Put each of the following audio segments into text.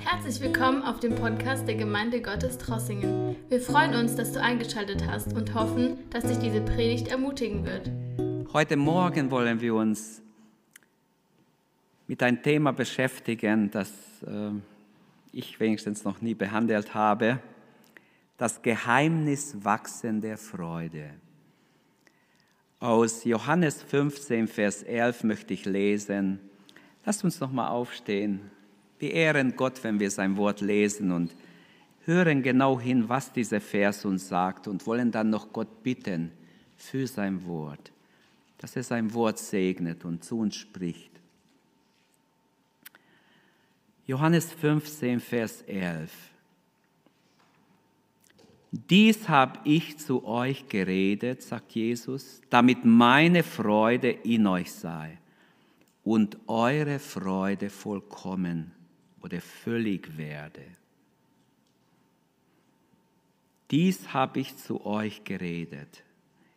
Herzlich willkommen auf dem Podcast der Gemeinde Gottes Trossingen. Wir freuen uns, dass du eingeschaltet hast und hoffen, dass dich diese Predigt ermutigen wird. Heute Morgen wollen wir uns mit einem Thema beschäftigen, das äh, ich wenigstens noch nie behandelt habe. Das Geheimnis wachsender Freude. Aus Johannes 15, Vers 11 möchte ich lesen. Lasst uns noch mal aufstehen. Wir ehren Gott, wenn wir sein Wort lesen und hören genau hin, was dieser Vers uns sagt und wollen dann noch Gott bitten für sein Wort, dass er sein Wort segnet und zu uns spricht. Johannes 15, Vers 11. Dies habe ich zu euch geredet, sagt Jesus, damit meine Freude in euch sei und eure Freude vollkommen oder völlig werde. Dies habe ich zu euch geredet.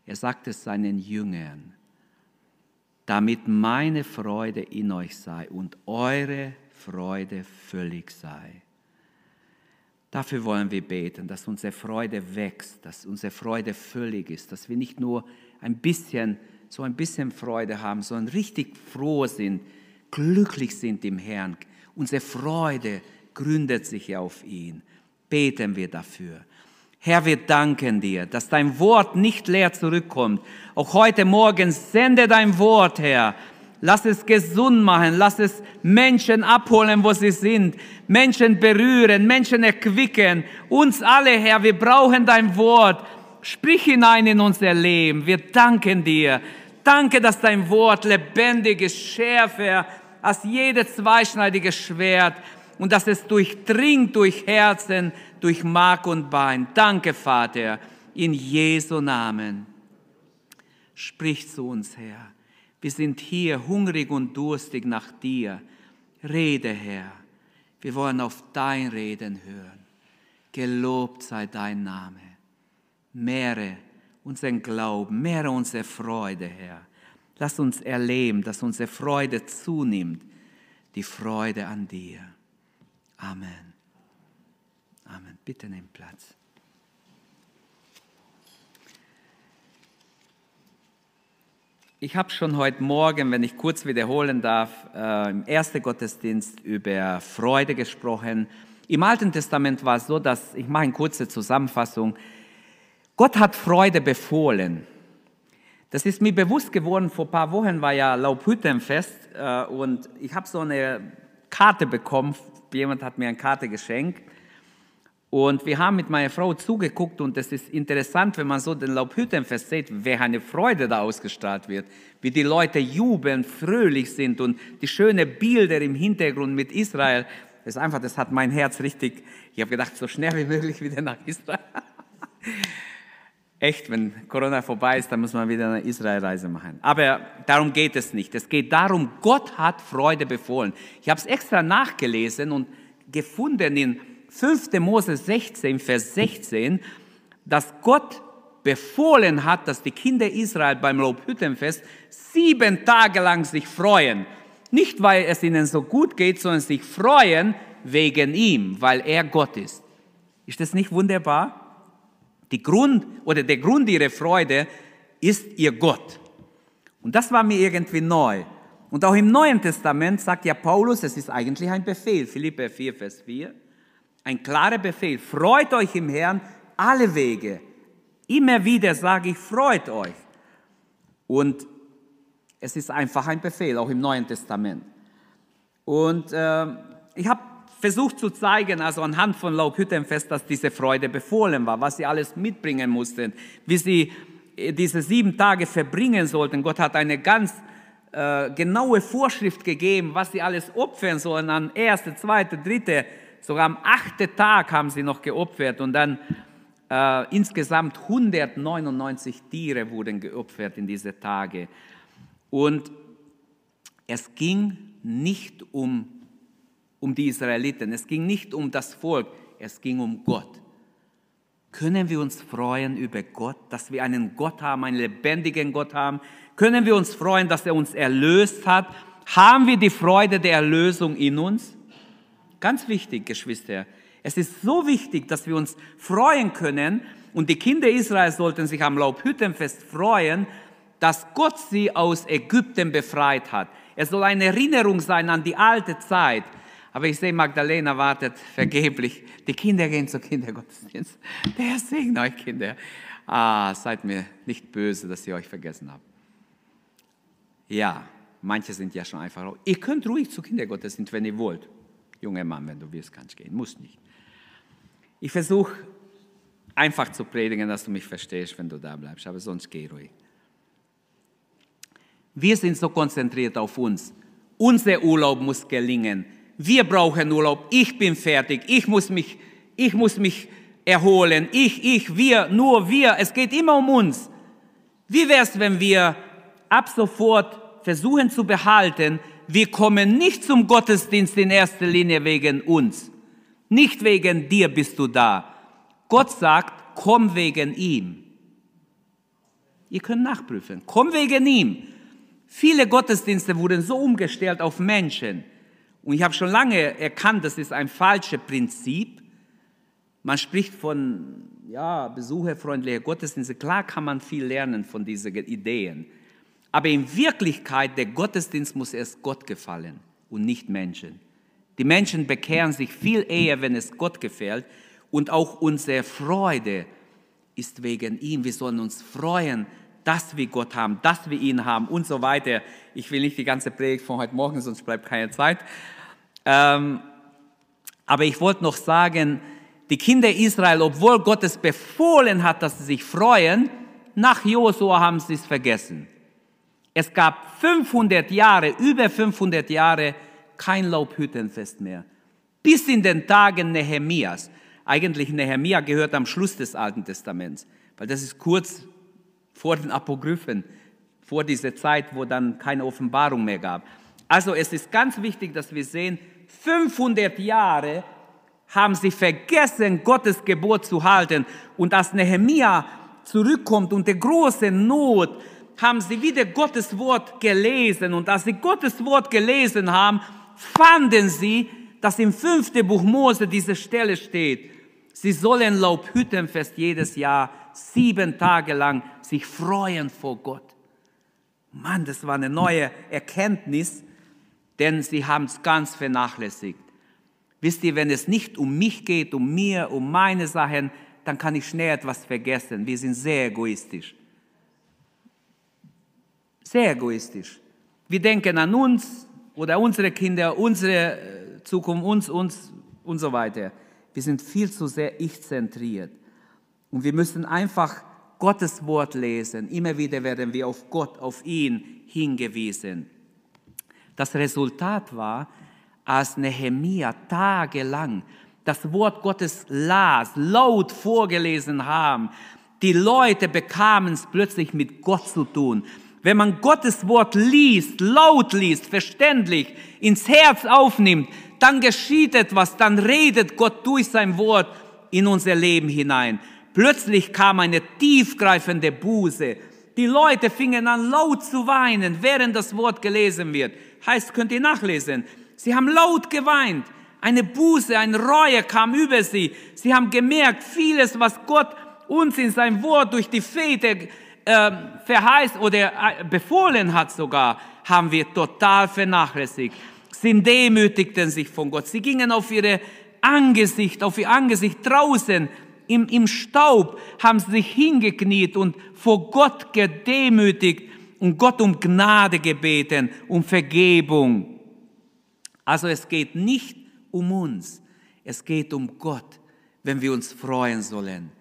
Er sagt es seinen Jüngern, damit meine Freude in euch sei und eure Freude völlig sei. Dafür wollen wir beten, dass unsere Freude wächst, dass unsere Freude völlig ist, dass wir nicht nur ein bisschen, so ein bisschen Freude haben, sondern richtig froh sind, glücklich sind im Herrn. Unsere Freude gründet sich auf ihn. Beten wir dafür. Herr, wir danken dir, dass dein Wort nicht leer zurückkommt. Auch heute Morgen sende dein Wort, Herr, Lass es gesund machen. Lass es Menschen abholen, wo sie sind. Menschen berühren, Menschen erquicken. Uns alle, Herr, wir brauchen dein Wort. Sprich hinein in unser Leben. Wir danken dir. Danke, dass dein Wort lebendig ist, schärfer als jedes zweischneidige Schwert und dass es durchdringt durch Herzen, durch Mark und Bein. Danke, Vater, in Jesu Namen. Sprich zu uns, Herr. Wir sind hier hungrig und durstig nach dir. Rede, Herr. Wir wollen auf dein Reden hören. Gelobt sei dein Name. Mehre unseren Glauben, mehre unsere Freude, Herr. Lass uns erleben, dass unsere Freude zunimmt, die Freude an dir. Amen. Amen. Bitte nimm Platz. Ich habe schon heute Morgen, wenn ich kurz wiederholen darf, äh, im ersten Gottesdienst über Freude gesprochen. Im Alten Testament war es so, dass, ich mache eine kurze Zusammenfassung, Gott hat Freude befohlen. Das ist mir bewusst geworden, vor ein paar Wochen war ja Laubhüttenfest äh, und ich habe so eine Karte bekommen, jemand hat mir eine Karte geschenkt und wir haben mit meiner Frau zugeguckt und es ist interessant, wenn man so den Laubhüttenfest sieht, wer eine Freude da ausgestrahlt wird, wie die Leute jubeln, fröhlich sind und die schönen Bilder im Hintergrund mit Israel. Das ist einfach, das hat mein Herz richtig, ich habe gedacht, so schnell wie möglich wieder nach Israel. Echt, wenn Corona vorbei ist, dann muss man wieder eine Israelreise machen. Aber darum geht es nicht. Es geht darum, Gott hat Freude befohlen. Ich habe es extra nachgelesen und gefunden in 5. Mose 16, Vers 16, dass Gott befohlen hat, dass die Kinder Israel beim Lobhüttenfest sieben Tage lang sich freuen. Nicht, weil es ihnen so gut geht, sondern sich freuen wegen ihm, weil er Gott ist. Ist das nicht wunderbar? Die Grund oder der Grund ihrer Freude ist ihr Gott. Und das war mir irgendwie neu. Und auch im Neuen Testament sagt ja Paulus, es ist eigentlich ein Befehl, Philippe 4, Vers 4. Ein klarer Befehl. Freut euch im Herrn alle Wege. Immer wieder sage ich, freut euch. Und es ist einfach ein Befehl, auch im Neuen Testament. Und äh, ich habe versucht zu zeigen, also anhand von Laubhüttenfest, dass diese Freude befohlen war, was sie alles mitbringen mussten, wie sie äh, diese sieben Tage verbringen sollten. Gott hat eine ganz äh, genaue Vorschrift gegeben, was sie alles opfern sollen an erste, zweite, dritte sogar am achten Tag haben sie noch geopfert und dann äh, insgesamt 199 Tiere wurden geopfert in diese Tage. Und es ging nicht um, um die Israeliten, es ging nicht um das Volk, es ging um Gott. Können wir uns freuen über Gott, dass wir einen Gott haben, einen lebendigen Gott haben? Können wir uns freuen, dass er uns erlöst hat? Haben wir die Freude der Erlösung in uns? Ganz wichtig, Geschwister. Es ist so wichtig, dass wir uns freuen können und die Kinder Israels sollten sich am Laubhüttenfest freuen, dass Gott sie aus Ägypten befreit hat. Es soll eine Erinnerung sein an die alte Zeit. Aber ich sehe, Magdalena wartet vergeblich. Die Kinder gehen zur Kindergottesdienst. Der segne euch, Kinder. Ah, seid mir nicht böse, dass ich euch vergessen habe. Ja, manche sind ja schon einfach. Ihr könnt ruhig zur Kindergottesdienst, wenn ihr wollt. Junger Mann, wenn du willst, kannst gehen. Muss nicht. Ich versuche einfach zu predigen, dass du mich verstehst, wenn du da bleibst, aber sonst geh ruhig. Wir sind so konzentriert auf uns. Unser Urlaub muss gelingen. Wir brauchen Urlaub. Ich bin fertig. Ich muss mich, ich muss mich erholen. Ich, ich, wir, nur wir. Es geht immer um uns. Wie wäre es, wenn wir ab sofort versuchen zu behalten, wir kommen nicht zum Gottesdienst in erster Linie wegen uns. Nicht wegen dir bist du da. Gott sagt, komm wegen ihm. Ihr könnt nachprüfen. Komm wegen ihm. Viele Gottesdienste wurden so umgestellt auf Menschen. Und ich habe schon lange erkannt, das ist ein falsches Prinzip. Man spricht von ja, besucherfreundliche Gottesdienste. Klar kann man viel lernen von diesen Ideen. Aber in Wirklichkeit, der Gottesdienst muss erst Gott gefallen und nicht Menschen. Die Menschen bekehren sich viel eher, wenn es Gott gefällt. Und auch unsere Freude ist wegen ihm. Wir sollen uns freuen, dass wir Gott haben, dass wir ihn haben und so weiter. Ich will nicht die ganze Predigt von heute Morgen, sonst bleibt keine Zeit. Ähm, aber ich wollte noch sagen, die Kinder Israel, obwohl Gott es befohlen hat, dass sie sich freuen, nach Josua haben sie es vergessen. Es gab 500 Jahre, über 500 Jahre, kein Laubhüttenfest mehr. Bis in den Tagen Nehemias. Eigentlich Nehemia gehört am Schluss des Alten Testaments, weil das ist kurz vor den Apokryphen, vor dieser Zeit, wo dann keine Offenbarung mehr gab. Also es ist ganz wichtig, dass wir sehen, 500 Jahre haben sie vergessen, Gottes Gebot zu halten. Und als Nehemia zurückkommt und der große Not, haben sie wieder Gottes Wort gelesen. Und als sie Gottes Wort gelesen haben, fanden sie, dass im fünften Buch Mose diese Stelle steht. Sie sollen Laubhüttenfest jedes Jahr sieben Tage lang sich freuen vor Gott. Mann, das war eine neue Erkenntnis, denn sie haben es ganz vernachlässigt. Wisst ihr, wenn es nicht um mich geht, um mir, um meine Sachen, dann kann ich schnell etwas vergessen. Wir sind sehr egoistisch. Sehr egoistisch. Wir denken an uns oder unsere Kinder, unsere äh, Zukunft, uns, uns und so weiter. Wir sind viel zu sehr ich-zentriert. Und wir müssen einfach Gottes Wort lesen. Immer wieder werden wir auf Gott, auf ihn hingewiesen. Das Resultat war, als Nehemia tagelang das Wort Gottes las, laut vorgelesen haben, die Leute bekamen es plötzlich mit Gott zu tun. Wenn man Gottes Wort liest, laut liest, verständlich, ins Herz aufnimmt, dann geschieht etwas, dann redet Gott durch sein Wort in unser Leben hinein. Plötzlich kam eine tiefgreifende Buße. Die Leute fingen an laut zu weinen, während das Wort gelesen wird. Heißt, könnt ihr nachlesen. Sie haben laut geweint. Eine Buße, eine Reue kam über sie. Sie haben gemerkt, vieles, was Gott uns in sein Wort durch die Väter äh, verheißt oder befohlen hat sogar, haben wir total vernachlässigt. Sie demütigten sich von Gott. Sie gingen auf ihre Angesicht, auf ihr Angesicht draußen im, im Staub, haben sie sich hingekniet und vor Gott gedemütigt und Gott um Gnade gebeten, um Vergebung. Also es geht nicht um uns, es geht um Gott, wenn wir uns freuen sollen.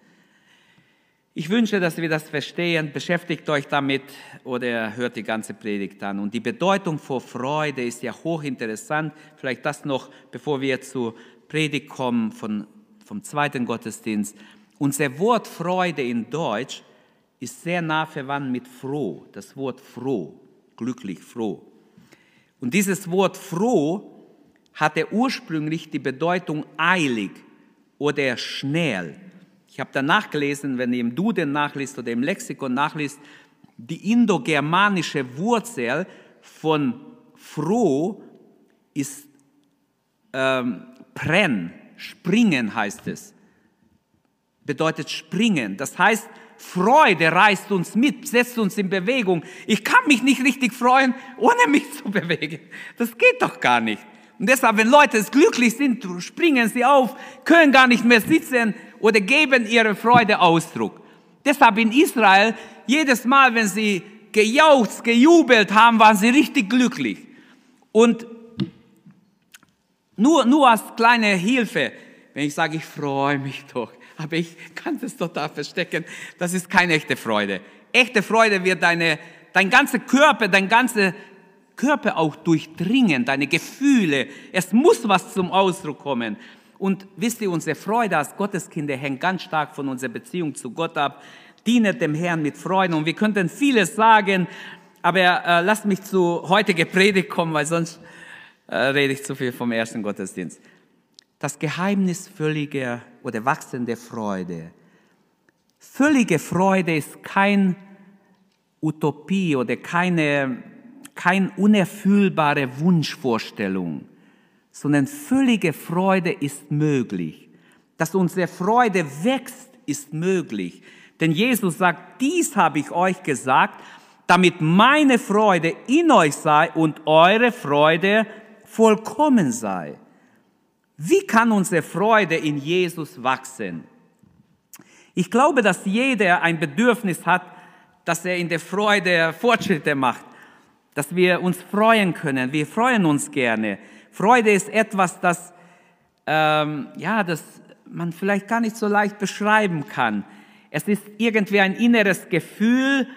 Ich wünsche, dass wir das verstehen. Beschäftigt euch damit oder hört die ganze Predigt an. Und die Bedeutung vor Freude ist ja hochinteressant. Vielleicht das noch, bevor wir zur Predigt kommen von vom zweiten Gottesdienst. Unser Wort Freude in Deutsch ist sehr nah verwandt mit froh, das Wort froh, glücklich, froh. Und dieses Wort froh hatte ursprünglich die Bedeutung eilig oder schnell. Ich habe da nachgelesen, wenn ihr im Duden nachliest oder im Lexikon nachliest, die indogermanische Wurzel von froh ist ähm, Pren, springen heißt es. Bedeutet springen. Das heißt, Freude reißt uns mit, setzt uns in Bewegung. Ich kann mich nicht richtig freuen, ohne mich zu bewegen. Das geht doch gar nicht. Und deshalb, wenn Leute glücklich sind, springen sie auf, können gar nicht mehr sitzen oder geben ihre Freude Ausdruck. Deshalb in Israel, jedes Mal, wenn sie gejauchzt, gejubelt haben, waren sie richtig glücklich. Und nur, nur als kleine Hilfe, wenn ich sage, ich freue mich doch, aber ich kann das total verstecken, das ist keine echte Freude. Echte Freude wird deine, dein ganzer Körper, dein ganzer Körper auch durchdringen, deine Gefühle. Es muss was zum Ausdruck kommen. Und wisst ihr, unsere Freude als Gotteskinder hängt ganz stark von unserer Beziehung zu Gott ab. Dienet dem Herrn mit Freude. Und wir könnten vieles sagen, aber äh, lasst mich zu heutiger Predigt kommen, weil sonst rede ich zu viel vom ersten Gottesdienst. Das Geheimnis völliger oder wachsender Freude. Völlige Freude ist kein Utopie oder keine, kein unerfüllbare Wunschvorstellung sondern völlige Freude ist möglich. Dass unsere Freude wächst, ist möglich. Denn Jesus sagt, dies habe ich euch gesagt, damit meine Freude in euch sei und eure Freude vollkommen sei. Wie kann unsere Freude in Jesus wachsen? Ich glaube, dass jeder ein Bedürfnis hat, dass er in der Freude Fortschritte macht, dass wir uns freuen können. Wir freuen uns gerne. Freude ist etwas, das, ähm, ja, das man vielleicht gar nicht so leicht beschreiben kann. Es ist irgendwie ein inneres Gefühl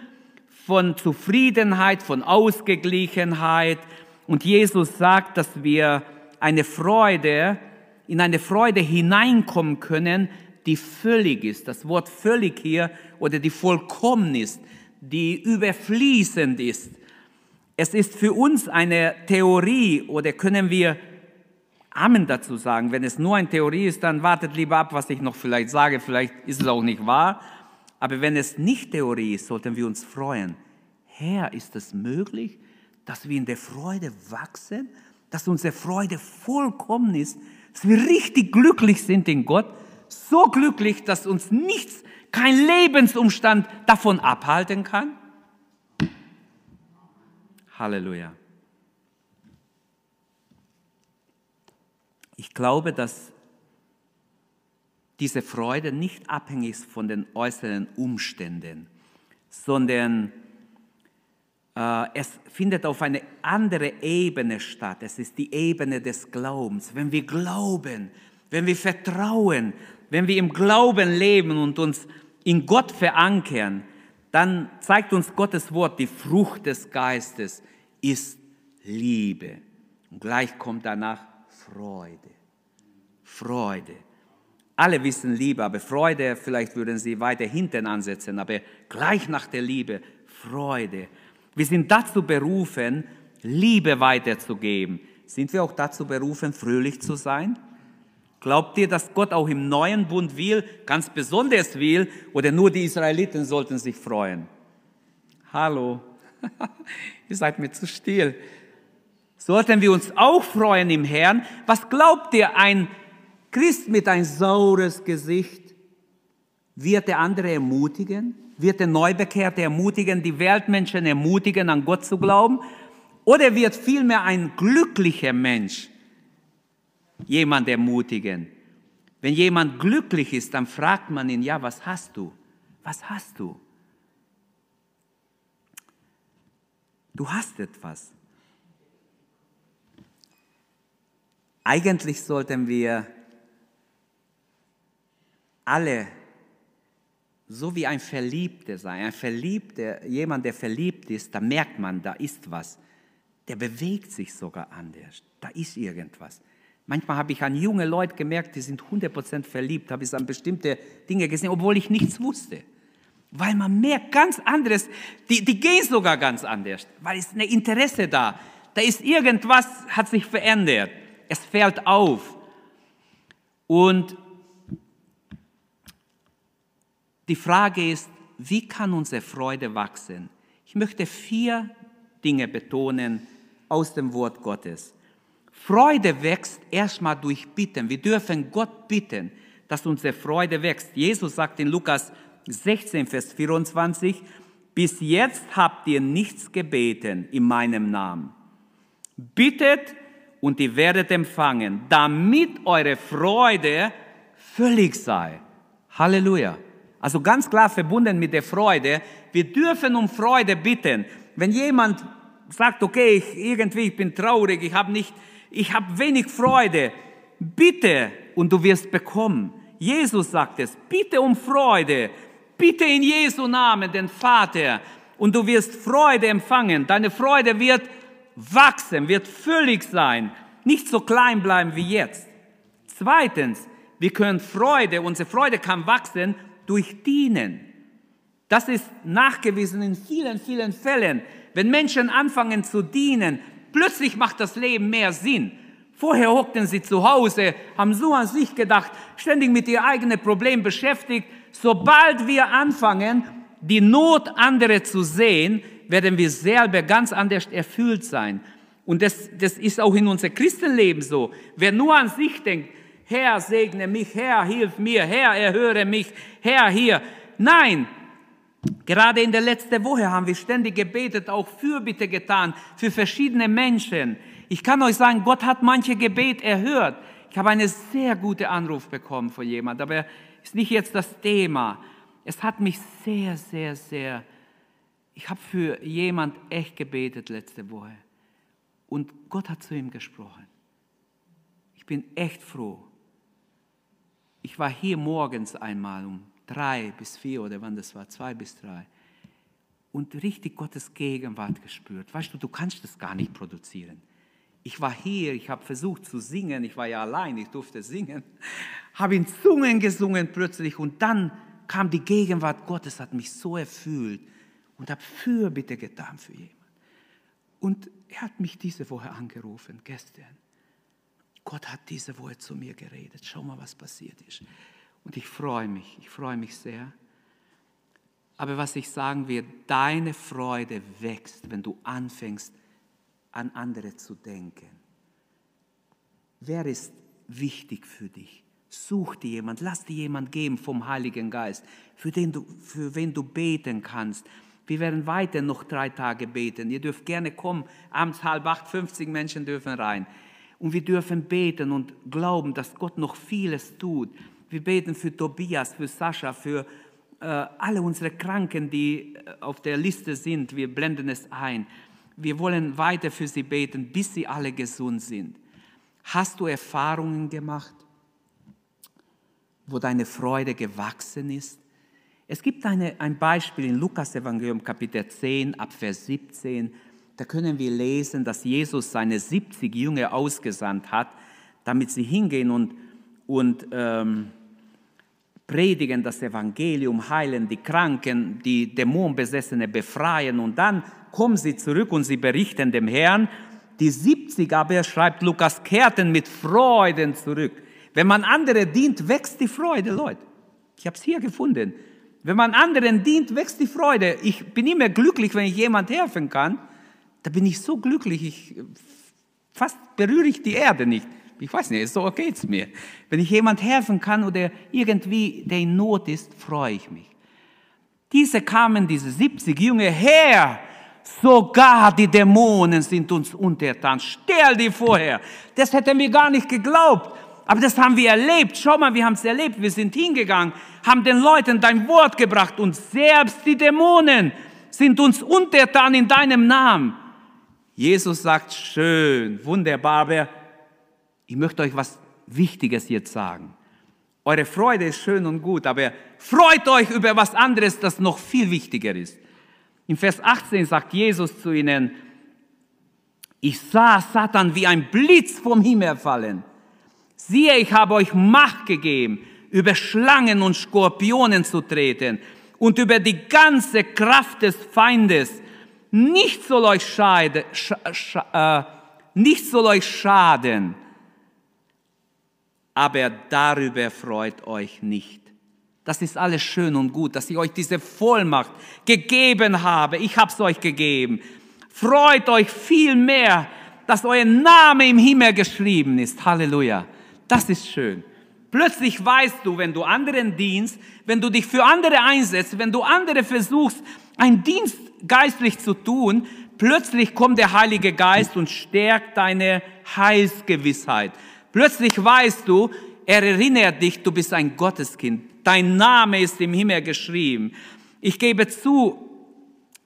von Zufriedenheit, von Ausgeglichenheit. Und Jesus sagt, dass wir eine Freude, in eine Freude hineinkommen können, die völlig ist. Das Wort völlig hier oder die vollkommen ist, die überfließend ist. Es ist für uns eine Theorie oder können wir Amen dazu sagen. Wenn es nur eine Theorie ist, dann wartet lieber ab, was ich noch vielleicht sage. Vielleicht ist es auch nicht wahr. Aber wenn es nicht Theorie ist, sollten wir uns freuen. Herr, ist es möglich, dass wir in der Freude wachsen, dass unsere Freude vollkommen ist, dass wir richtig glücklich sind in Gott, so glücklich, dass uns nichts, kein Lebensumstand davon abhalten kann? Halleluja. Ich glaube, dass diese Freude nicht abhängig ist von den äußeren Umständen, sondern es findet auf eine andere Ebene statt. Es ist die Ebene des Glaubens. Wenn wir glauben, wenn wir vertrauen, wenn wir im Glauben leben und uns in Gott verankern, dann zeigt uns Gottes Wort, die Frucht des Geistes ist Liebe. Und gleich kommt danach Freude. Freude. Alle wissen Liebe, aber Freude, vielleicht würden sie weiter hinten ansetzen, aber gleich nach der Liebe Freude. Wir sind dazu berufen, Liebe weiterzugeben. Sind wir auch dazu berufen, fröhlich zu sein? Glaubt ihr, dass Gott auch im neuen Bund will, ganz besonders will, oder nur die Israeliten sollten sich freuen? Hallo, ihr seid mir zu still. Sollten wir uns auch freuen im Herrn? Was glaubt ihr, ein Christ mit ein saures Gesicht, wird der andere ermutigen? Wird der Neubekehrte ermutigen, die Weltmenschen ermutigen, an Gott zu glauben? Oder wird vielmehr ein glücklicher Mensch jemand ermutigen. Wenn jemand glücklich ist, dann fragt man ihn, ja, was hast du? Was hast du? Du hast etwas. Eigentlich sollten wir alle so wie ein Verliebter sein. Ein Verliebter, jemand, der verliebt ist, da merkt man, da ist was. Der bewegt sich sogar anders. Da ist irgendwas. Manchmal habe ich an junge Leute gemerkt, die sind 100% verliebt, habe ich an bestimmte Dinge gesehen, obwohl ich nichts wusste. Weil man merkt ganz anderes, die, die gehen sogar ganz anders, weil es eine Interesse da. Da ist irgendwas, hat sich verändert. Es fällt auf. Und die Frage ist, wie kann unsere Freude wachsen? Ich möchte vier Dinge betonen aus dem Wort Gottes. Freude wächst erstmal durch Bitten. Wir dürfen Gott bitten, dass unsere Freude wächst. Jesus sagt in Lukas 16, Vers 24, bis jetzt habt ihr nichts gebeten in meinem Namen. Bittet und ihr werdet empfangen, damit eure Freude völlig sei. Halleluja. Also ganz klar verbunden mit der Freude. Wir dürfen um Freude bitten. Wenn jemand sagt, okay, ich, irgendwie ich bin traurig, ich habe nicht, ich habe wenig Freude, bitte und du wirst bekommen. Jesus sagt es, bitte um Freude, bitte in Jesu Namen den Vater und du wirst Freude empfangen. Deine Freude wird wachsen, wird völlig sein, nicht so klein bleiben wie jetzt. Zweitens, wir können Freude, unsere Freude kann wachsen durch Dienen. Das ist nachgewiesen in vielen, vielen Fällen. Wenn Menschen anfangen zu dienen, plötzlich macht das Leben mehr Sinn. Vorher hockten sie zu Hause, haben so an sich gedacht, ständig mit ihr eigenen Problem beschäftigt. Sobald wir anfangen, die Not anderer zu sehen, werden wir selber ganz anders erfüllt sein. Und das, das ist auch in unserem Christenleben so. Wer nur an sich denkt, Herr, segne mich, Herr, hilf mir, Herr, erhöre mich, Herr, hier. Nein, gerade in der letzten Woche haben wir ständig gebetet, auch Fürbitte getan für verschiedene Menschen. Ich kann euch sagen, Gott hat manche Gebet erhört. Ich habe einen sehr guten Anruf bekommen von jemand, aber ist nicht jetzt das Thema. Es hat mich sehr, sehr, sehr, ich habe für jemand echt gebetet letzte Woche. Und Gott hat zu ihm gesprochen. Ich bin echt froh. Ich war hier morgens einmal um drei bis vier oder wann das war, zwei bis drei. Und richtig Gottes Gegenwart gespürt. Weißt du, du kannst das gar nicht produzieren. Ich war hier, ich habe versucht zu singen, ich war ja allein, ich durfte singen, habe in Zungen gesungen plötzlich und dann kam die Gegenwart Gottes, hat mich so erfüllt und habe Fürbitte getan für jemanden. Und er hat mich diese Woche angerufen, gestern. Gott hat diese Woche zu mir geredet. Schau mal, was passiert ist. Und ich freue mich, ich freue mich sehr. Aber was ich sagen will, deine Freude wächst, wenn du anfängst, an andere zu denken. Wer ist wichtig für dich? Such dir jemand, lass dir jemand geben vom Heiligen Geist, für, den du, für wen du beten kannst. Wir werden weiter noch drei Tage beten. Ihr dürft gerne kommen. Abends halb acht, 50 Menschen dürfen rein. Und wir dürfen beten und glauben, dass Gott noch vieles tut. Wir beten für Tobias, für Sascha, für äh, alle unsere Kranken, die äh, auf der Liste sind. Wir blenden es ein. Wir wollen weiter für sie beten, bis sie alle gesund sind. Hast du Erfahrungen gemacht, wo deine Freude gewachsen ist? Es gibt eine, ein Beispiel in Lukas Evangelium Kapitel 10 ab Vers 17 da können wir lesen, dass Jesus seine 70 Jünger ausgesandt hat, damit sie hingehen und, und ähm, predigen das Evangelium, heilen die Kranken, die Dämonenbesessene befreien und dann kommen sie zurück und sie berichten dem Herrn. Die 70 aber, schreibt Lukas, kehrten mit Freuden zurück. Wenn man andere dient, wächst die Freude, Leute. Ich habe es hier gefunden. Wenn man anderen dient, wächst die Freude. Ich bin immer glücklich, wenn ich jemand helfen kann. Da bin ich so glücklich, ich, fast berühre ich die Erde nicht. Ich weiß nicht, so geht es mir. Wenn ich jemand helfen kann oder irgendwie, der in Not ist, freue ich mich. Diese kamen, diese 70 Jünger her, sogar die Dämonen sind uns untertan. Stell dir vorher, das hätten wir gar nicht geglaubt. Aber das haben wir erlebt. Schau mal, wir haben es erlebt. Wir sind hingegangen, haben den Leuten dein Wort gebracht und selbst die Dämonen sind uns untertan in deinem Namen. Jesus sagt, schön, wunderbar, aber ich möchte euch was Wichtiges jetzt sagen. Eure Freude ist schön und gut, aber freut euch über was anderes, das noch viel wichtiger ist. In Vers 18 sagt Jesus zu ihnen, ich sah Satan wie ein Blitz vom Himmel fallen. Siehe, ich habe euch Macht gegeben, über Schlangen und Skorpionen zu treten und über die ganze Kraft des Feindes nicht soll euch, scheide, sch, sch, äh, nicht soll euch schaden, aber darüber freut euch nicht. Das ist alles schön und gut, dass ich euch diese Vollmacht gegeben habe. Ich habe es euch gegeben. Freut euch viel mehr, dass euer Name im Himmel geschrieben ist. Halleluja. Das ist schön. Plötzlich weißt du, wenn du anderen dienst, wenn du dich für andere einsetzt, wenn du andere versuchst, einen Dienst geistlich zu tun, plötzlich kommt der Heilige Geist und stärkt deine Heilsgewissheit. Plötzlich weißt du, er erinnert dich, du bist ein Gotteskind. Dein Name ist im Himmel geschrieben. Ich gebe zu,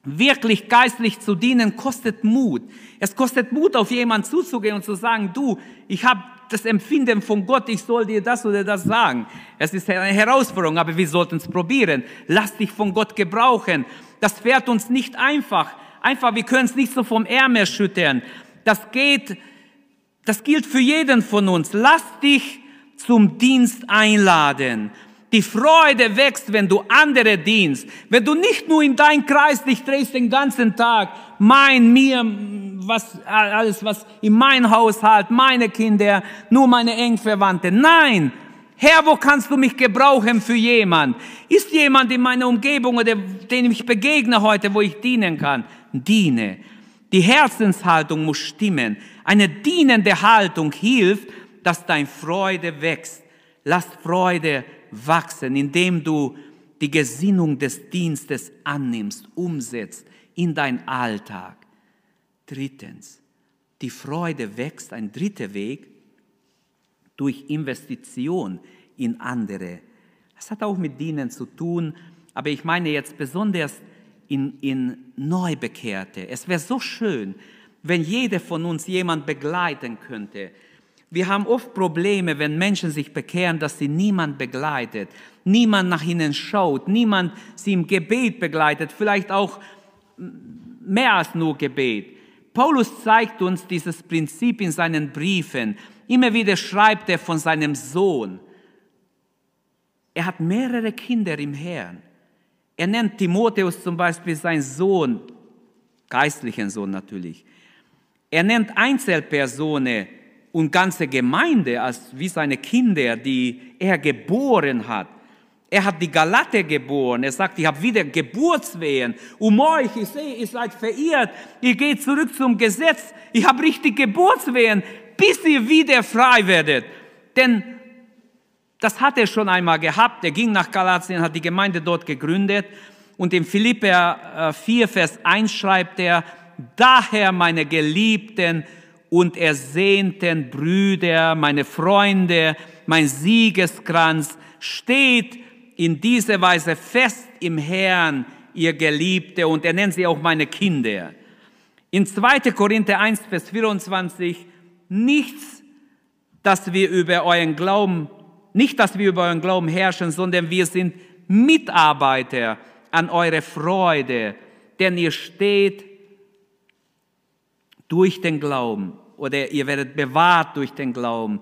wirklich geistlich zu dienen, kostet Mut. Es kostet Mut, auf jemanden zuzugehen und zu sagen, du, ich habe das Empfinden von Gott, ich soll dir das oder das sagen. Es ist eine Herausforderung, aber wir sollten es probieren. Lass dich von Gott gebrauchen. Das fährt uns nicht einfach. Einfach, wir können es nicht so vom Ärmel schüttern. Das geht, das gilt für jeden von uns. Lass dich zum Dienst einladen. Die Freude wächst, wenn du andere dienst. Wenn du nicht nur in dein Kreis dich drehst den ganzen Tag, mein, mir, was, alles, was in mein Haushalt, meine Kinder, nur meine Engverwandte. Nein! Herr, wo kannst du mich gebrauchen für jemand? Ist jemand in meiner Umgebung oder den ich begegne heute, wo ich dienen kann? Diene. Die Herzenshaltung muss stimmen. Eine dienende Haltung hilft, dass dein Freude wächst. Lass Freude wachsen, indem du die Gesinnung des Dienstes annimmst, umsetzt in dein Alltag. Drittens, die Freude wächst, ein dritter Weg, durch Investition in andere. Das hat auch mit Dienen zu tun, aber ich meine jetzt besonders in, in Neubekehrte. Es wäre so schön, wenn jeder von uns jemand begleiten könnte, wir haben oft Probleme, wenn Menschen sich bekehren, dass sie niemand begleitet, niemand nach ihnen schaut, niemand sie im Gebet begleitet, vielleicht auch mehr als nur Gebet. Paulus zeigt uns dieses Prinzip in seinen Briefen. Immer wieder schreibt er von seinem Sohn. Er hat mehrere Kinder im Herrn. Er nennt Timotheus zum Beispiel seinen Sohn, geistlichen Sohn natürlich. Er nennt Einzelpersonen, und ganze Gemeinde als wie seine Kinder, die er geboren hat. Er hat die Galate geboren. Er sagt, ich habe wieder Geburtswehen. Um euch, ich sehe, ihr seid verirrt. Ihr geht zurück zum Gesetz. Ich habe richtig Geburtswehen, bis ihr wieder frei werdet. Denn das hat er schon einmal gehabt. Er ging nach Galatien, hat die Gemeinde dort gegründet. Und in Philipper 4, äh, Vers 1 schreibt er, daher meine Geliebten, und ersehnten Brüder, meine Freunde, mein Siegeskranz, steht in dieser Weise fest im Herrn, ihr Geliebte, und er nennt sie auch meine Kinder. In 2. Korinther 1, Vers 24, nichts, dass wir über euren Glauben, nicht, dass wir über euren Glauben herrschen, sondern wir sind Mitarbeiter an eure Freude, denn ihr steht durch den Glauben oder ihr werdet bewahrt durch den Glauben.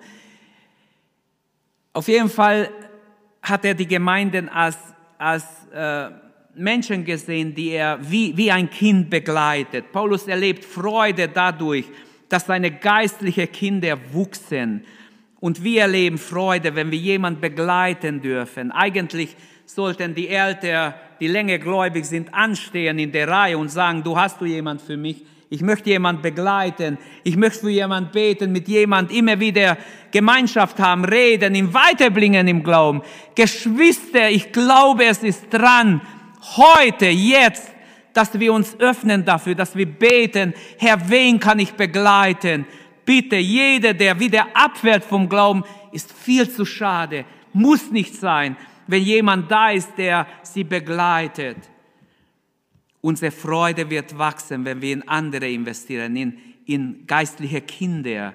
Auf jeden Fall hat er die Gemeinden als, als äh, Menschen gesehen, die er wie, wie ein Kind begleitet. Paulus erlebt Freude dadurch, dass seine geistlichen Kinder wuchsen. Und wir erleben Freude, wenn wir jemanden begleiten dürfen. Eigentlich sollten die Eltern, die länger gläubig sind, anstehen in der Reihe und sagen, du hast du jemand für mich? Ich möchte jemand begleiten. Ich möchte für jemand beten, mit jemand immer wieder Gemeinschaft haben, reden, ihm weiterbringen im Glauben. Geschwister, ich glaube, es ist dran, heute, jetzt, dass wir uns öffnen dafür, dass wir beten. Herr, wen kann ich begleiten? Bitte, jeder, der wieder abfährt vom Glauben, ist viel zu schade. Muss nicht sein, wenn jemand da ist, der sie begleitet. Unsere Freude wird wachsen, wenn wir in andere investieren, in, in geistliche Kinder.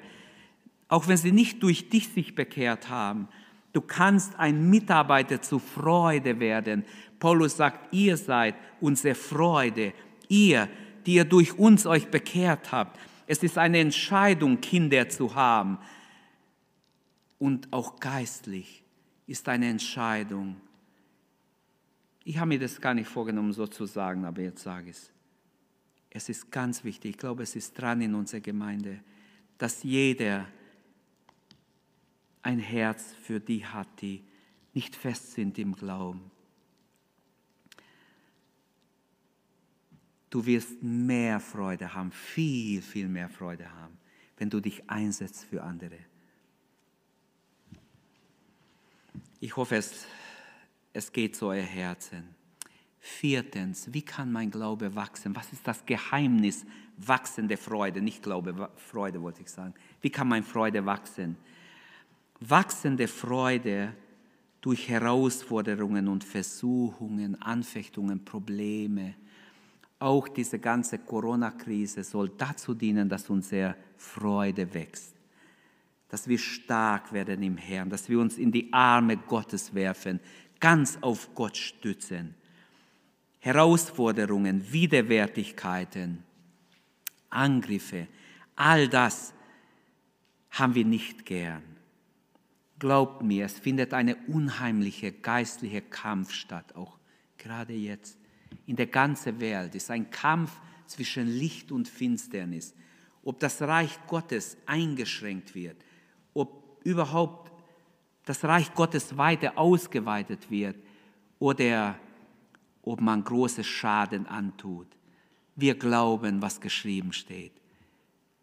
Auch wenn sie nicht durch dich sich bekehrt haben. Du kannst ein Mitarbeiter zu Freude werden. Paulus sagt, ihr seid unsere Freude. Ihr, die ihr durch uns euch bekehrt habt. Es ist eine Entscheidung, Kinder zu haben. Und auch geistlich ist eine Entscheidung. Ich habe mir das gar nicht vorgenommen, so zu sagen, aber jetzt sage ich es. Es ist ganz wichtig, ich glaube, es ist dran in unserer Gemeinde, dass jeder ein Herz für die hat, die nicht fest sind im Glauben. Du wirst mehr Freude haben, viel, viel mehr Freude haben. wenn du dich einsetzt für andere. Ich hoffe, es, es geht zu euer Herzen. Viertens, wie kann mein Glaube wachsen? Was ist das Geheimnis wachsende Freude? Nicht Glaube, Freude wollte ich sagen. Wie kann meine Freude wachsen? Wachsende Freude durch Herausforderungen und Versuchungen, Anfechtungen, Probleme. Auch diese ganze Corona-Krise soll dazu dienen, dass unsere Freude wächst, dass wir stark werden im Herrn, dass wir uns in die Arme Gottes werfen, ganz auf Gott stützen. Herausforderungen, Widerwärtigkeiten, Angriffe, all das haben wir nicht gern. Glaubt mir, es findet eine unheimliche geistliche Kampf statt, auch gerade jetzt. In der ganzen Welt ist ein Kampf zwischen Licht und Finsternis. Ob das Reich Gottes eingeschränkt wird, ob überhaupt das Reich Gottes weiter ausgeweitet wird oder ob man große Schaden antut. Wir glauben, was geschrieben steht,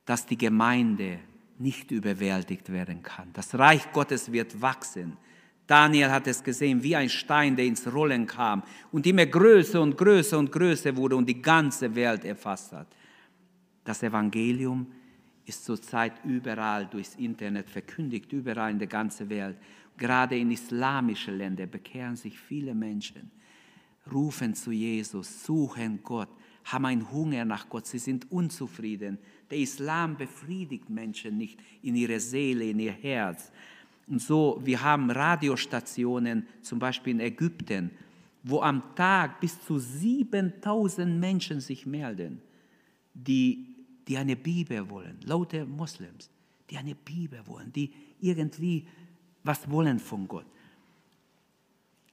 dass die Gemeinde nicht überwältigt werden kann. Das Reich Gottes wird wachsen. Daniel hat es gesehen, wie ein Stein, der ins Rollen kam und immer größer und größer und größer wurde und die ganze Welt erfasst hat. Das Evangelium ist zurzeit überall durchs Internet verkündigt, überall in der ganzen Welt. Gerade in islamischen Ländern bekehren sich viele Menschen, rufen zu Jesus, suchen Gott, haben einen Hunger nach Gott, sie sind unzufrieden. Der Islam befriedigt Menschen nicht in ihre Seele, in ihr Herz. Und so, wir haben Radiostationen, zum Beispiel in Ägypten, wo am Tag bis zu 7000 Menschen sich melden, die, die eine Bibel wollen, laute Moslems, die eine Bibel wollen, die irgendwie was wollen von Gott.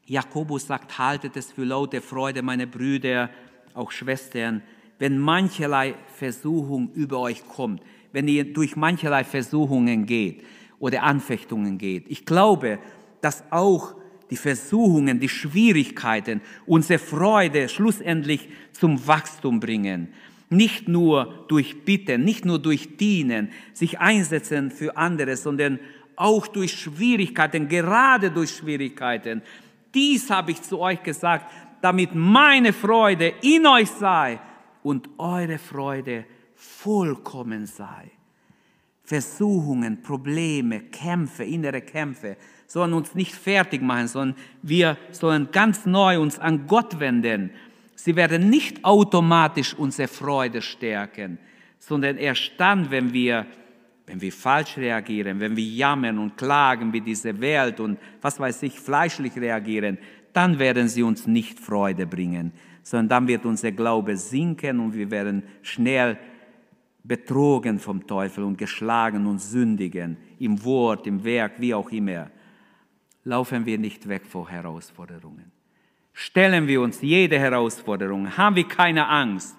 Jakobus sagt, haltet es für laute Freude, meine Brüder, auch Schwestern, wenn mancherlei Versuchung über euch kommt, wenn ihr durch mancherlei Versuchungen geht oder Anfechtungen geht. Ich glaube, dass auch die Versuchungen, die Schwierigkeiten unsere Freude schlussendlich zum Wachstum bringen. Nicht nur durch Bitten, nicht nur durch Dienen, sich einsetzen für andere, sondern auch durch Schwierigkeiten, gerade durch Schwierigkeiten. Dies habe ich zu euch gesagt, damit meine Freude in euch sei und eure Freude vollkommen sei. Versuchungen, Probleme, Kämpfe, innere Kämpfe sollen uns nicht fertig machen, sondern wir sollen ganz neu uns an Gott wenden. Sie werden nicht automatisch unsere Freude stärken, sondern erst dann, wenn wir, wenn wir falsch reagieren, wenn wir jammern und klagen wie diese Welt und was weiß ich, fleischlich reagieren, dann werden sie uns nicht Freude bringen, sondern dann wird unser Glaube sinken und wir werden schnell betrogen vom Teufel und geschlagen und sündigen, im Wort, im Werk, wie auch immer. Laufen wir nicht weg vor Herausforderungen. Stellen wir uns jede Herausforderung, haben wir keine Angst.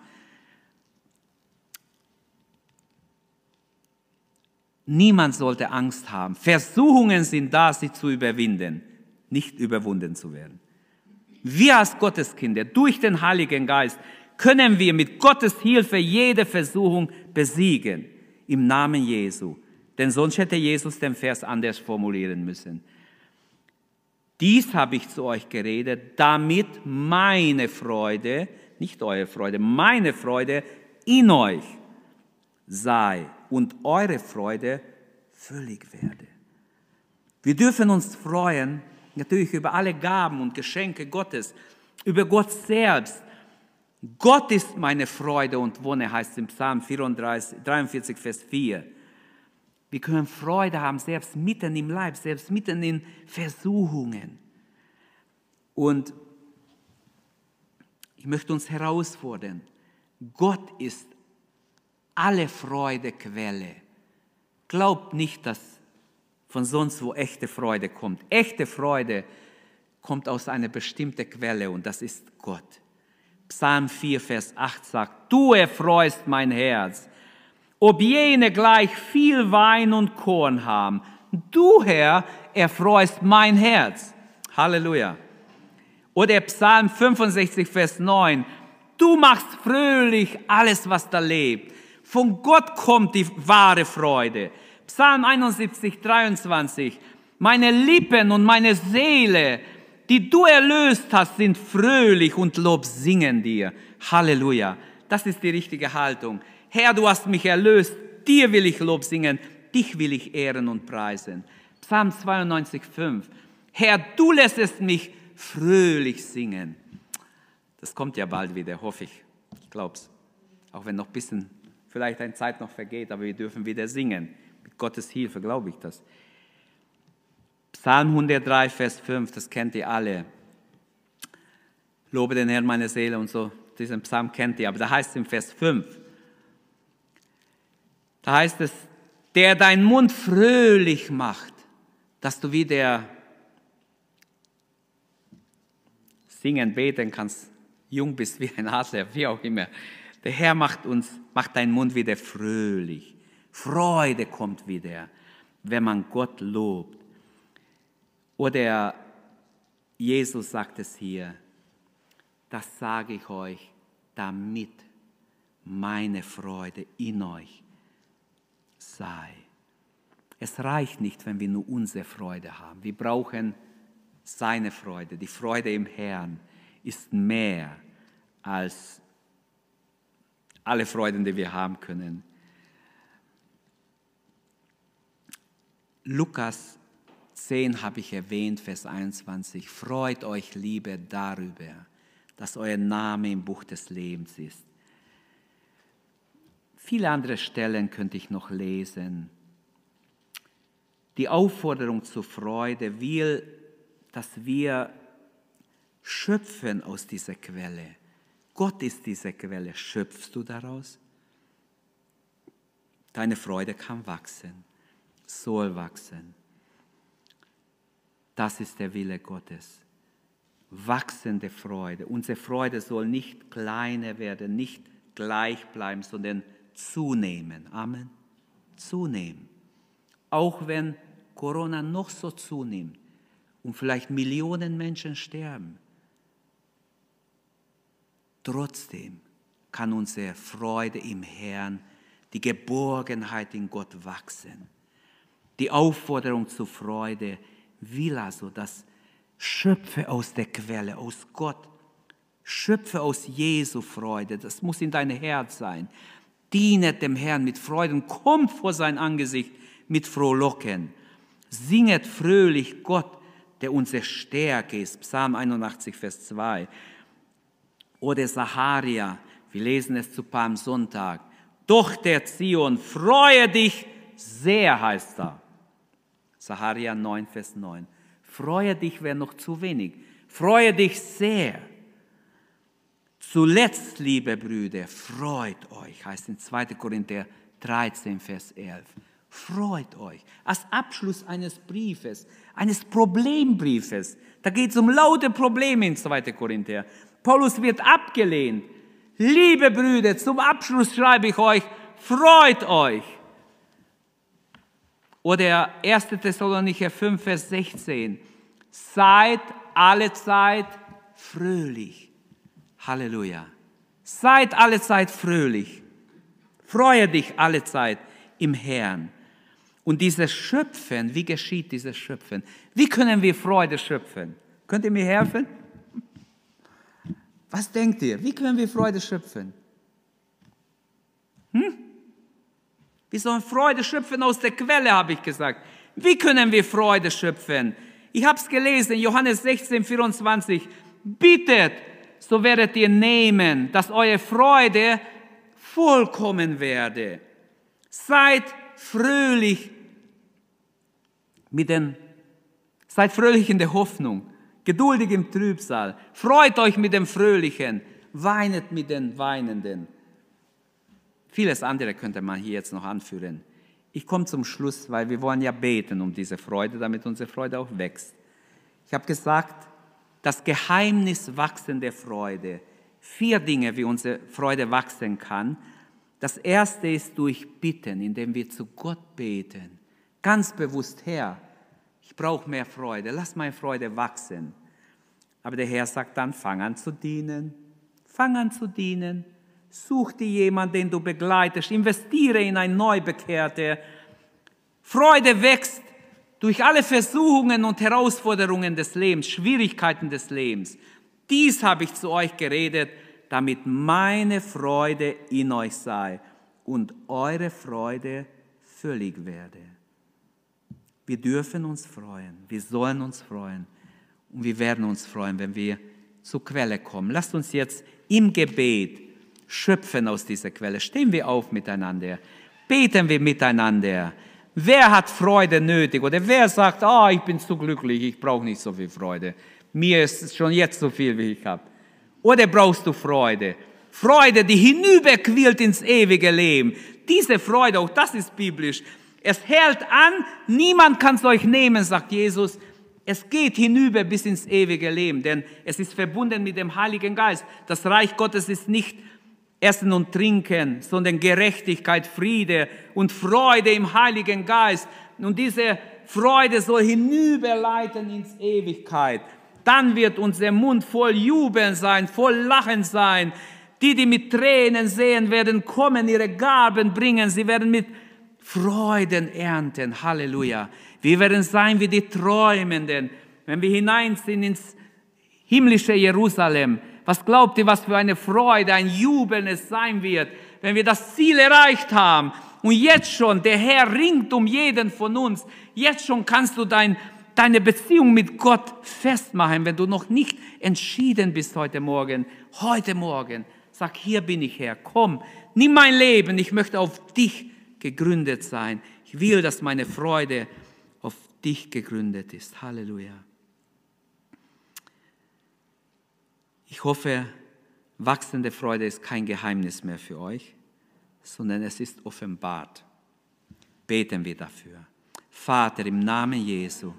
Niemand sollte Angst haben. Versuchungen sind da, sie zu überwinden, nicht überwunden zu werden. Wir als Gotteskinder durch den Heiligen Geist können wir mit Gottes Hilfe jede Versuchung besiegen im Namen Jesu. Denn sonst hätte Jesus den Vers anders formulieren müssen. Dies habe ich zu euch geredet, damit meine Freude, nicht eure Freude, meine Freude in euch sei und eure Freude völlig werde. Wir dürfen uns freuen, natürlich über alle Gaben und Geschenke Gottes, über Gott selbst. Gott ist meine Freude und Wonne, heißt im Psalm 34, 43, Vers 4. Wir können Freude haben, selbst mitten im Leib, selbst mitten in Versuchungen. Und ich möchte uns herausfordern, Gott ist alle Freudequelle. Glaubt nicht, dass von sonst wo echte Freude kommt. Echte Freude kommt aus einer bestimmten Quelle und das ist Gott. Psalm 4, Vers 8 sagt, du erfreust mein Herz, ob jene gleich viel Wein und Korn haben. Du, Herr, erfreust mein Herz. Halleluja. Oder Psalm 65, Vers 9, du machst fröhlich alles, was da lebt. Von Gott kommt die wahre Freude. Psalm 71, 23. Meine Lippen und meine Seele, die du erlöst hast, sind fröhlich und Lob singen dir. Halleluja. Das ist die richtige Haltung. Herr, du hast mich erlöst. Dir will ich Lob singen. Dich will ich ehren und preisen. Psalm 92, 5. Herr, du lässt mich fröhlich singen. Das kommt ja bald wieder, hoffe ich. Ich glaube es. Auch wenn noch ein bisschen, vielleicht eine Zeit noch vergeht, aber wir dürfen wieder singen. Mit Gottes Hilfe glaube ich das. Psalm 103, Vers 5, das kennt ihr alle. Lobe den Herrn, meine Seele und so. Diesen Psalm kennt ihr, aber da heißt es im Vers 5. Da heißt es, der deinen Mund fröhlich macht, dass du wieder singen, beten kannst, jung bist wie ein Adler, wie auch immer. Der Herr macht uns, macht deinen Mund wieder fröhlich. Freude kommt wieder, wenn man Gott lobt. Oder Jesus sagt es hier, das sage ich euch, damit meine Freude in euch sei. Es reicht nicht, wenn wir nur unsere Freude haben. Wir brauchen seine Freude. Die Freude im Herrn ist mehr als alle Freuden, die wir haben können. Lukas 10 habe ich erwähnt, Vers 21. Freut euch, Liebe, darüber, dass euer Name im Buch des Lebens ist. Viele andere Stellen könnte ich noch lesen. Die Aufforderung zur Freude will, dass wir schöpfen aus dieser Quelle. Gott ist diese Quelle. Schöpfst du daraus? Deine Freude kann wachsen, soll wachsen. Das ist der Wille Gottes. Wachsende Freude. Unsere Freude soll nicht kleiner werden, nicht gleich bleiben, sondern zunehmen. Amen. Zunehmen. Auch wenn Corona noch so zunimmt und vielleicht Millionen Menschen sterben. Trotzdem kann unsere Freude im Herrn, die Geborgenheit in Gott wachsen. Die Aufforderung zur Freude will also, dass schöpfe aus der Quelle, aus Gott. Schöpfe aus Jesu Freude. Das muss in dein Herz sein. Dienet dem Herrn mit Freuden, kommt vor sein Angesicht mit Frohlocken. Singet fröhlich Gott, der unsere Stärke ist. Psalm 81, Vers 2. Oder Saharia, wir lesen es zu Palmsonntag. Doch der Zion, freue dich sehr, heißt da. Saharia 9, Vers 9. Freue dich wäre noch zu wenig. Freue dich sehr. Zuletzt, liebe Brüder, freut euch, heißt in 2. Korinther 13, Vers 11. Freut euch. Als Abschluss eines Briefes, eines Problembriefes, da geht es um laute Probleme in 2. Korinther. Paulus wird abgelehnt. Liebe Brüder, zum Abschluss schreibe ich euch, freut euch. Oder 1. Thessalonicher 5, Vers 16. Seid alle Zeit fröhlich. Halleluja. Seid alle Zeit fröhlich. Freue dich alle Zeit im Herrn. Und dieses Schöpfen, wie geschieht dieses Schöpfen? Wie können wir Freude schöpfen? Könnt ihr mir helfen? Was denkt ihr? Wie können wir Freude schöpfen? Hm? Wir sollen Freude schöpfen aus der Quelle, habe ich gesagt. Wie können wir Freude schöpfen? Ich habe es gelesen, Johannes 16, 24. Bittet, so werdet ihr nehmen, dass eure Freude vollkommen werde. Seid fröhlich mit den, seid fröhlich in der Hoffnung, geduldig im Trübsal, freut euch mit dem Fröhlichen, weinet mit den Weinenden. Vieles andere könnte man hier jetzt noch anführen. Ich komme zum Schluss, weil wir wollen ja beten um diese Freude, damit unsere Freude auch wächst. Ich habe gesagt, das Geheimnis wachsender Freude. Vier Dinge, wie unsere Freude wachsen kann. Das erste ist durch Bitten, indem wir zu Gott beten. Ganz bewusst, Herr, ich brauche mehr Freude, lass meine Freude wachsen. Aber der Herr sagt dann, fang an zu dienen, fang an zu dienen, Such dir jemanden, den du begleitest. Investiere in ein Neubekehrte. Freude wächst durch alle Versuchungen und Herausforderungen des Lebens, Schwierigkeiten des Lebens. Dies habe ich zu euch geredet, damit meine Freude in euch sei und eure Freude völlig werde. Wir dürfen uns freuen, wir sollen uns freuen und wir werden uns freuen, wenn wir zur Quelle kommen. Lasst uns jetzt im Gebet schöpfen aus dieser Quelle. Stehen wir auf miteinander, beten wir miteinander. Wer hat Freude nötig? Oder wer sagt, oh, ich bin zu glücklich, ich brauche nicht so viel Freude. Mir ist schon jetzt so viel, wie ich habe. Oder brauchst du Freude? Freude, die hinüberquillt ins ewige Leben. Diese Freude, auch das ist biblisch. Es hält an, niemand kann es euch nehmen, sagt Jesus. Es geht hinüber bis ins ewige Leben, denn es ist verbunden mit dem Heiligen Geist. Das Reich Gottes ist nicht Essen und Trinken, sondern Gerechtigkeit, Friede und Freude im Heiligen Geist. Und diese Freude soll hinüberleiten ins Ewigkeit. Dann wird unser Mund voll Jubeln sein, voll Lachen sein. Die, die mit Tränen sehen, werden kommen, ihre Gaben bringen. Sie werden mit Freuden ernten. Halleluja. Wir werden sein wie die Träumenden, wenn wir hinein sind ins himmlische Jerusalem was glaubt ihr, was für eine Freude, ein Jubeln es sein wird, wenn wir das Ziel erreicht haben? Und jetzt schon, der Herr ringt um jeden von uns. Jetzt schon kannst du dein, deine Beziehung mit Gott festmachen, wenn du noch nicht entschieden bist heute Morgen. Heute Morgen, sag, hier bin ich Herr, komm, nimm mein Leben, ich möchte auf dich gegründet sein. Ich will, dass meine Freude auf dich gegründet ist. Halleluja. Ich hoffe, wachsende Freude ist kein Geheimnis mehr für euch, sondern es ist offenbart. Beten wir dafür. Vater, im Namen Jesu,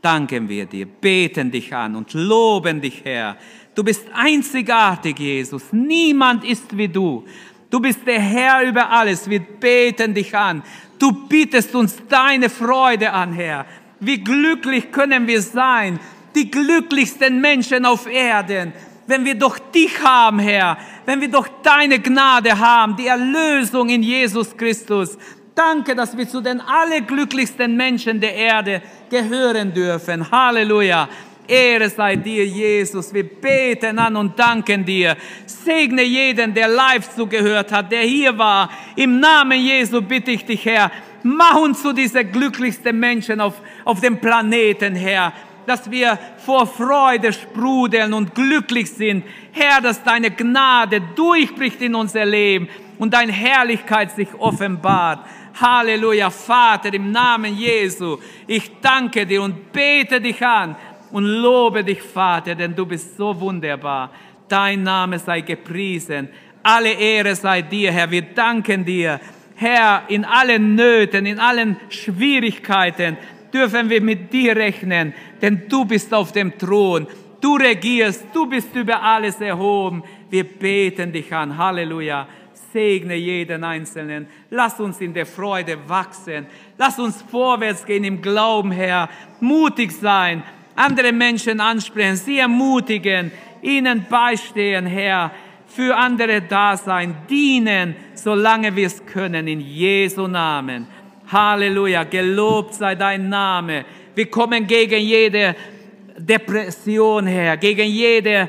danken wir dir, beten dich an und loben dich, Herr. Du bist einzigartig, Jesus. Niemand ist wie du. Du bist der Herr über alles. Wir beten dich an. Du bietest uns deine Freude an, Herr. Wie glücklich können wir sein, die glücklichsten Menschen auf Erden, wenn wir doch dich haben, Herr, wenn wir doch deine Gnade haben, die Erlösung in Jesus Christus. Danke, dass wir zu den allerglücklichsten Menschen der Erde gehören dürfen. Halleluja. Ehre sei dir, Jesus. Wir beten an und danken dir. Segne jeden, der live zugehört hat, der hier war. Im Namen Jesu bitte ich dich, Herr. Mach uns zu diesen glücklichsten Menschen auf, auf dem Planeten, Herr dass wir vor Freude sprudeln und glücklich sind. Herr, dass deine Gnade durchbricht in unser Leben und deine Herrlichkeit sich offenbart. Halleluja, Vater, im Namen Jesu. Ich danke dir und bete dich an und lobe dich, Vater, denn du bist so wunderbar. Dein Name sei gepriesen. Alle Ehre sei dir, Herr. Wir danken dir, Herr, in allen Nöten, in allen Schwierigkeiten dürfen wir mit dir rechnen, denn du bist auf dem Thron. Du regierst, du bist über alles erhoben. Wir beten dich an. Halleluja. Segne jeden Einzelnen. Lass uns in der Freude wachsen. Lass uns vorwärts gehen im Glauben, Herr. Mutig sein, andere Menschen ansprechen, sie ermutigen, ihnen beistehen, Herr. Für andere da sein, dienen, solange wir es können, in Jesu Namen. Halleluja, gelobt sei dein Name. Wir kommen gegen jede Depression her, gegen jede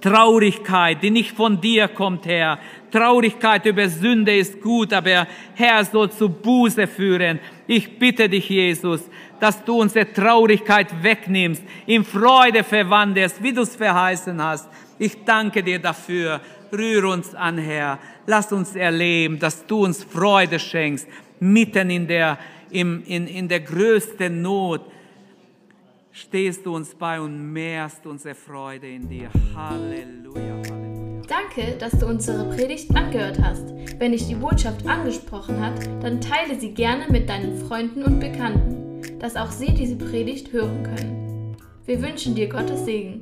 Traurigkeit, die nicht von dir kommt, Herr. Traurigkeit über Sünde ist gut, aber Herr soll zu Buße führen. Ich bitte dich, Jesus, dass du unsere Traurigkeit wegnimmst, in Freude verwandelst, wie du es verheißen hast. Ich danke dir dafür. Rühr uns an, Herr. Lass uns erleben, dass du uns Freude schenkst, mitten in der, in, in, in der größten Not, stehst du uns bei und mehrst unsere Freude in dir. Halleluja, Halleluja. Danke, dass du unsere Predigt angehört hast. Wenn dich die Botschaft angesprochen hat, dann teile sie gerne mit deinen Freunden und Bekannten, dass auch sie diese Predigt hören können. Wir wünschen dir Gottes Segen.